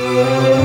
Música